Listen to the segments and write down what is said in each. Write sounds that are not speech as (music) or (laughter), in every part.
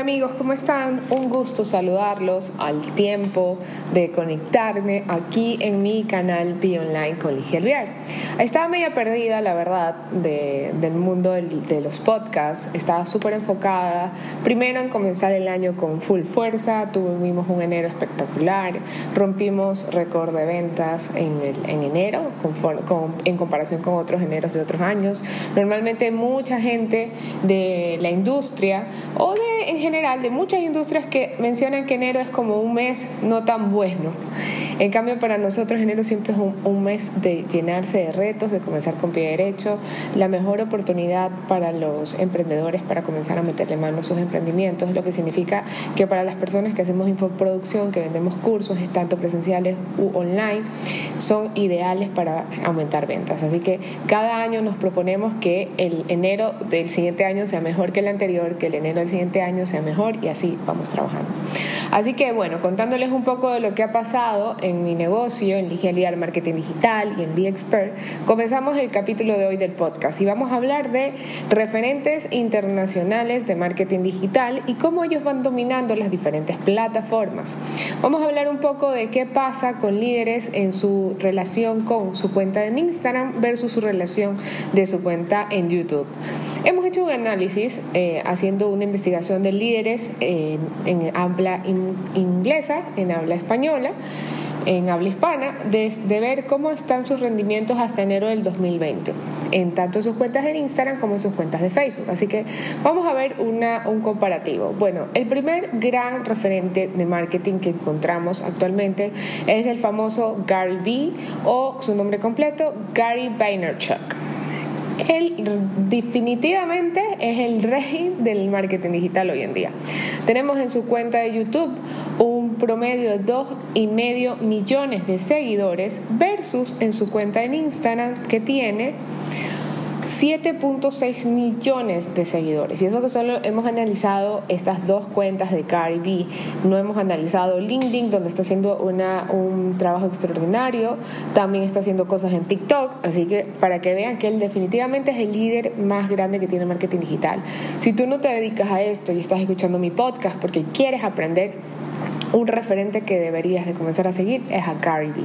Amigos, ¿cómo están? Un gusto saludarlos al tiempo de conectarme aquí en mi canal Be Online con Ligia. Estaba media perdida, la verdad, del mundo de los podcasts. Estaba súper enfocada, primero en comenzar el año con full fuerza. Tuvimos un enero espectacular. Rompimos récord de ventas en, en enero en comparación con otros eneros de otros años. Normalmente mucha gente de la industria o de en general de muchas industrias que mencionan que enero es como un mes no tan bueno. En cambio, para nosotros enero siempre es un, mes de llenarse de retos, de comenzar con pie derecho, la mejor oportunidad para los emprendedores para comenzar a meterle mano a sus emprendimientos, lo que significa que para las personas que hacemos infoproducción, que vendemos cursos, tanto presenciales u online, son ideales para aumentar ventas. Así que cada año nos proponemos que el enero del siguiente año sea mejor que el anterior, que el enero del siguiente año sea mejor y así vamos trabajando. Así que bueno, contándoles un poco de lo que ha pasado en mi negocio, en Ligia Marketing Digital y en Be Expert, comenzamos el capítulo de hoy del podcast y vamos a hablar de referentes internacionales de marketing digital y cómo ellos van dominando las diferentes plataformas. Vamos a hablar un poco de qué pasa con líderes en su relación con su cuenta en Instagram versus su relación de su cuenta en YouTube. Hemos hecho un análisis eh, haciendo una investigación de líderes en, habla inglesa, en habla española, en habla hispana, de, ver cómo están sus rendimientos hasta enero del 2020, en tanto sus cuentas en Instagram como en sus cuentas de Facebook. Así que vamos a ver una, un comparativo. Bueno, el primer gran referente de marketing que encontramos actualmente es el famoso Gary Vee o su nombre completo, Gary Vaynerchuk él definitivamente es el rey del marketing digital hoy en día. Tenemos en su cuenta de YouTube un promedio de 2,5 millones de seguidores versus en su cuenta en Instagram que tiene 7.6 millones de seguidores. Y eso que solo hemos analizado estas dos cuentas de Cardi B. No hemos analizado LinkedIn, donde está haciendo una, un trabajo extraordinario. También está haciendo cosas en TikTok. Así que para que vean que él definitivamente es el líder más grande que tiene marketing digital. Si tú no te dedicas a esto y estás escuchando mi podcast porque quieres aprender, un referente que deberías de comenzar a seguir es a Cardi B.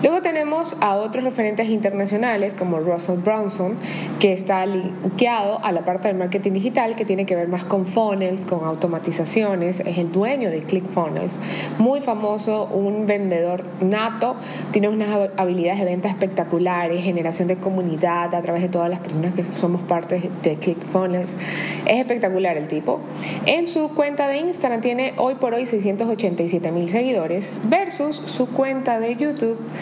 Luego tenemos a otros referentes internacionales como Russell Brownson, que está linkeado a la parte del marketing digital que tiene que ver más con funnels, con automatizaciones, es el dueño de ClickFunnels, muy famoso, un vendedor nato, tiene unas habilidades de venta espectaculares, generación de comunidad a través de todas las personas que somos parte de ClickFunnels, es espectacular el tipo. En su cuenta de Instagram tiene hoy por hoy 687 mil seguidores versus su cuenta de YouTube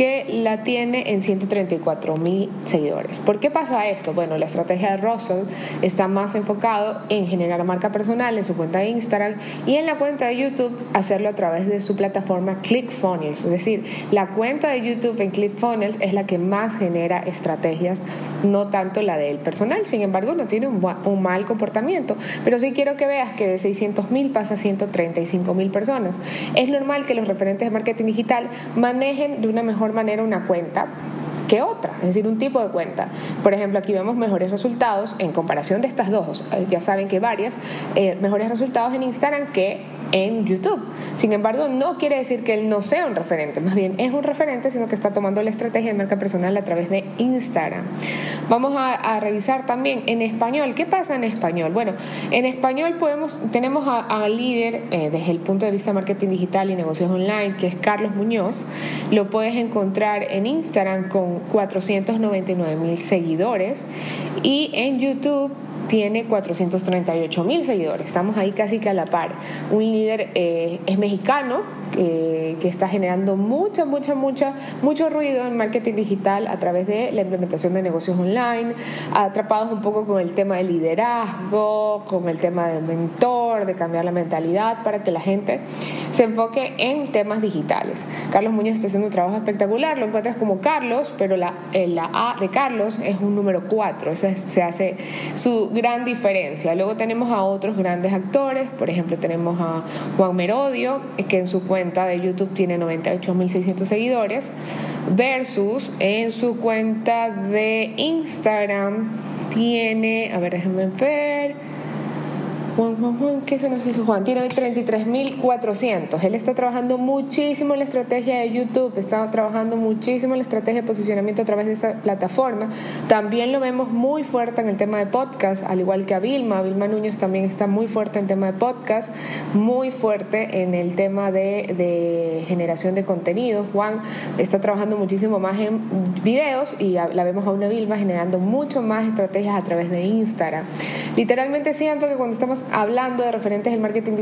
que la tiene en 134 mil seguidores. ¿Por qué pasa esto? Bueno, la estrategia de Russell está más enfocado en generar marca personal en su cuenta de Instagram y en la cuenta de YouTube hacerlo a través de su plataforma ClickFunnels. Es decir, la cuenta de YouTube en ClickFunnels es la que más genera estrategias, no tanto la del personal. Sin embargo, no tiene un, mal comportamiento. Pero sí quiero que veas que de 600 mil pasa a 135 mil personas. Es normal que los referentes de marketing digital manejen de una mejor manera una cuenta que otra, es decir, un tipo de cuenta. Por ejemplo, aquí vemos mejores resultados en comparación de estas dos, ya saben que varias, eh, mejores resultados en Instagram que en YouTube. Sin embargo, no quiere decir que él no sea un referente, más bien es un referente, sino que está tomando la estrategia de marca personal a través de Instagram. Vamos a, revisar también en español. ¿Qué pasa en español? Bueno, en español podemos, tenemos al líder eh, desde el punto de vista de marketing digital y negocios online, que es Carlos Muñoz. Lo puedes encontrar en Instagram con 499 mil seguidores y en YouTube tiene 438 mil seguidores. Estamos ahí casi que a la par. Un líder eh, es mexicano, que, está generando mucha, mucha, mucha, mucho ruido en marketing digital a través de la implementación de negocios online, atrapados un poco con el tema del liderazgo, con el tema del mentor, de cambiar la mentalidad para que la gente se enfoque en temas digitales. Carlos Muñoz está haciendo un trabajo espectacular, lo encuentras como Carlos, pero la, eh, la A de Carlos es un número 4, esa se hace su gran diferencia. Luego tenemos a otros grandes actores, por ejemplo tenemos a Juan Merodio, que en su cuenta de YouTube tiene 98.600 seguidores, versus en su cuenta de Instagram tiene, a ver, déjenme ver, Juan, Juan, Juan, ¿qué se nos hizo Juan? Tiene 33.400. Él está trabajando muchísimo en la estrategia de YouTube, está trabajando muchísimo en la estrategia de posicionamiento a través de esa plataforma. También lo vemos muy fuerte en el tema de podcast, al igual que a Vilma. Vilma Núñez también está muy fuerte en el tema de podcast, muy fuerte en el tema de, de generación de contenidos. Juan está trabajando muchísimo más en videos y la vemos a una Vilma generando mucho más estrategias a través de Instagram. Literalmente siento que cuando estamos hablando de referentes del marketing,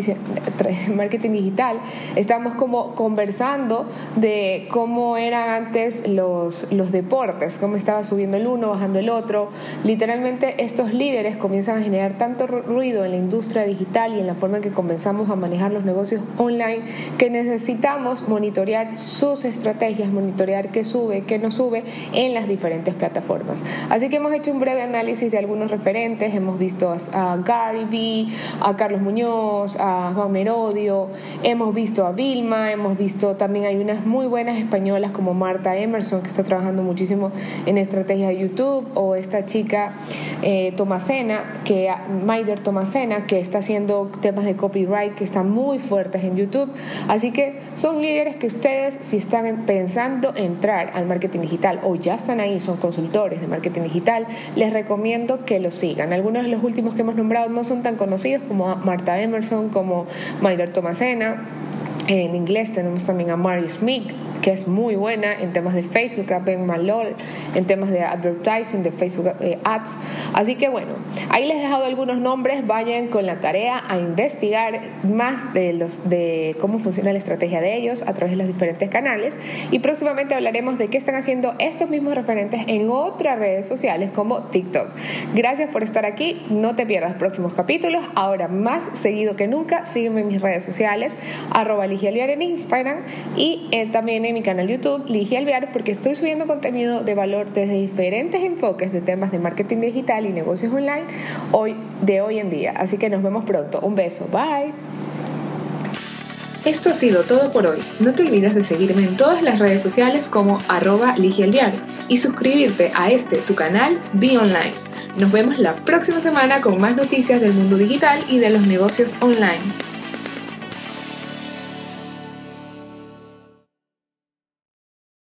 (laughs) marketing digital, estamos como conversando de cómo eran antes los, los deportes, cómo estaba subiendo el uno, bajando el otro. Literalmente estos líderes comienzan a generar tanto ruido en la industria digital y en la forma en que comenzamos a manejar los negocios online que necesitamos monitorear sus estrategias, monitorear qué sube, qué no sube en las diferentes plataformas. Así que hemos hecho un breve análisis de algunos referentes, hemos visto a Gary Vee, a Carlos Muñoz, a Juan Merodio, hemos visto a Vilma, hemos visto también hay unas muy buenas españolas como Marta Emerson, que está trabajando muchísimo en estrategia de YouTube, o esta chica eh, Tomasena, que, Maider Tomasena, que está haciendo temas de copyright que están muy fuertes en YouTube. Así que son líderes que ustedes, si están pensando entrar al marketing digital o ya están ahí, son consultores de marketing digital, les recomiendo que lo sigan. Algunos de los últimos que hemos nombrado no son tan conocidos como Marta Emerson, como Mayder Tomasena. En inglés tenemos también a Mary Smith, que es muy buena en temas de Facebook, a Ben Malol, en temas de advertising, de Facebook eh, Ads. Así que bueno, ahí les he dejado algunos nombres, vayan con la tarea a investigar más de, los, de cómo funciona la estrategia de ellos a través de los diferentes canales y próximamente hablaremos de qué están haciendo estos mismos referentes en otras redes sociales como TikTok. Gracias por estar aquí, no te pierdas próximos capítulos, ahora más seguido que nunca, sígueme en mis redes sociales, arroba en Instagram y eh, también en mi canal YouTube, Ligia Alvear, porque estoy subiendo contenido de valor desde diferentes enfoques de temas de marketing digital y negocios online hoy, de hoy en día. Así que nos vemos pronto. Un beso. Bye. Esto ha sido todo por hoy. No te olvides de seguirme en todas las redes sociales como arroba Ligia y suscribirte a este tu canal Be Online. Nos vemos la próxima semana con más noticias del mundo digital y de los negocios online.